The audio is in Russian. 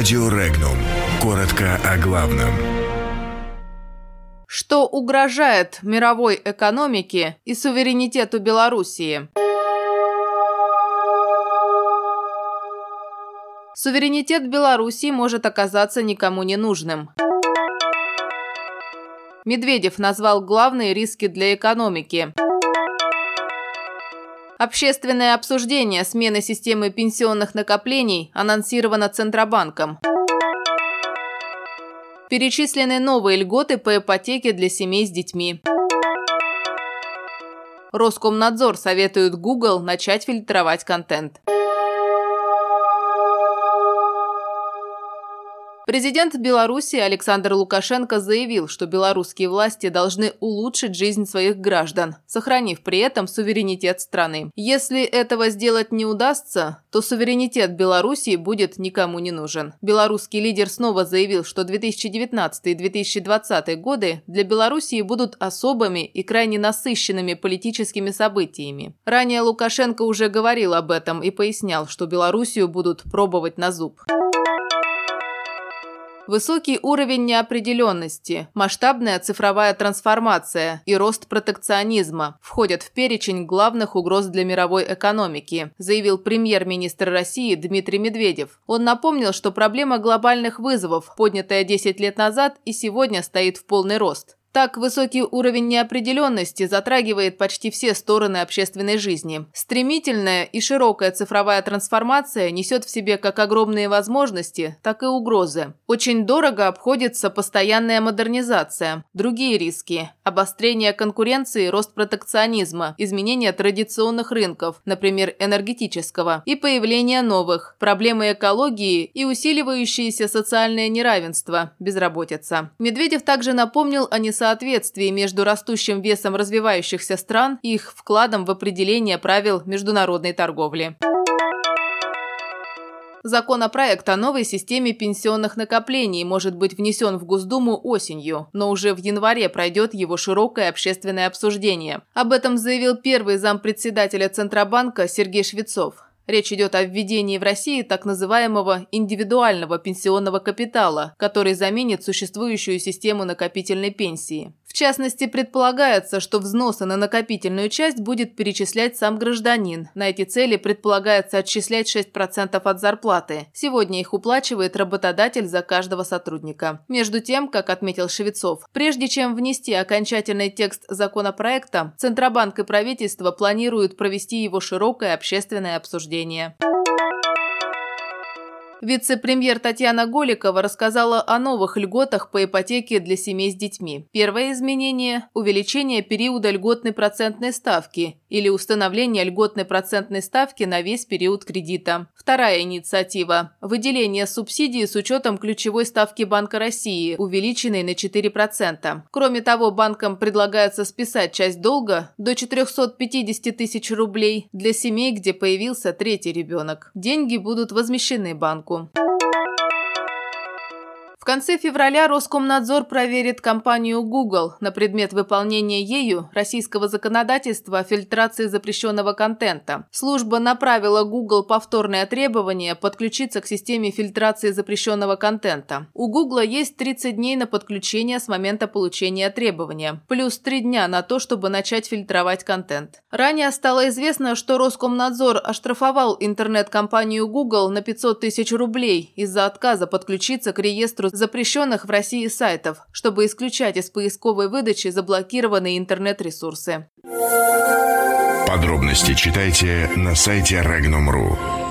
Радио Регнум. Коротко о главном. Что угрожает мировой экономике и суверенитету Белоруссии? Суверенитет Белоруссии может оказаться никому не нужным. Медведев назвал главные риски для экономики. Общественное обсуждение смены системы пенсионных накоплений анонсировано Центробанком. Перечислены новые льготы по ипотеке для семей с детьми. Роскомнадзор советует Google начать фильтровать контент. Президент Беларуси Александр Лукашенко заявил, что белорусские власти должны улучшить жизнь своих граждан, сохранив при этом суверенитет страны. Если этого сделать не удастся, то суверенитет Белоруссии будет никому не нужен. Белорусский лидер снова заявил, что 2019 и 2020 годы для Белоруссии будут особыми и крайне насыщенными политическими событиями. Ранее Лукашенко уже говорил об этом и пояснял, что Белоруссию будут пробовать на зуб. Высокий уровень неопределенности, масштабная цифровая трансформация и рост протекционизма входят в перечень главных угроз для мировой экономики, заявил премьер-министр России Дмитрий Медведев. Он напомнил, что проблема глобальных вызовов, поднятая 10 лет назад и сегодня стоит в полный рост. Так, высокий уровень неопределенности затрагивает почти все стороны общественной жизни. Стремительная и широкая цифровая трансформация несет в себе как огромные возможности, так и угрозы. Очень дорого обходится постоянная модернизация. Другие риски – обострение конкуренции, рост протекционизма, изменение традиционных рынков, например, энергетического, и появление новых, проблемы экологии и усиливающееся социальное неравенство, безработица. Медведев также напомнил о несоответствии несоответствии между растущим весом развивающихся стран и их вкладом в определение правил международной торговли. Законопроект о новой системе пенсионных накоплений может быть внесен в Госдуму осенью, но уже в январе пройдет его широкое общественное обсуждение. Об этом заявил первый зампредседателя Центробанка Сергей Швецов. Речь идет о введении в России так называемого индивидуального пенсионного капитала, который заменит существующую систему накопительной пенсии. В частности, предполагается, что взносы на накопительную часть будет перечислять сам гражданин. На эти цели предполагается отчислять 6% от зарплаты. Сегодня их уплачивает работодатель за каждого сотрудника. Между тем, как отметил Швецов, прежде чем внести окончательный текст законопроекта, Центробанк и правительство планируют провести его широкое общественное обсуждение. Вице-премьер Татьяна Голикова рассказала о новых льготах по ипотеке для семей с детьми. Первое изменение – увеличение периода льготной процентной ставки или установление льготной процентной ставки на весь период кредита. Вторая инициатива – выделение субсидии с учетом ключевой ставки Банка России, увеличенной на 4%. Кроме того, банкам предлагается списать часть долга до 450 тысяч рублей для семей, где появился третий ребенок. Деньги будут возмещены банку конце февраля Роскомнадзор проверит компанию Google на предмет выполнения ею российского законодательства о фильтрации запрещенного контента. Служба направила Google повторное требование подключиться к системе фильтрации запрещенного контента. У Google есть 30 дней на подключение с момента получения требования, плюс 3 дня на то, чтобы начать фильтровать контент. Ранее стало известно, что Роскомнадзор оштрафовал интернет-компанию Google на 500 тысяч рублей из-за отказа подключиться к реестру запрещенных в России сайтов, чтобы исключать из поисковой выдачи заблокированные интернет-ресурсы. Подробности читайте на сайте Regnum.ru.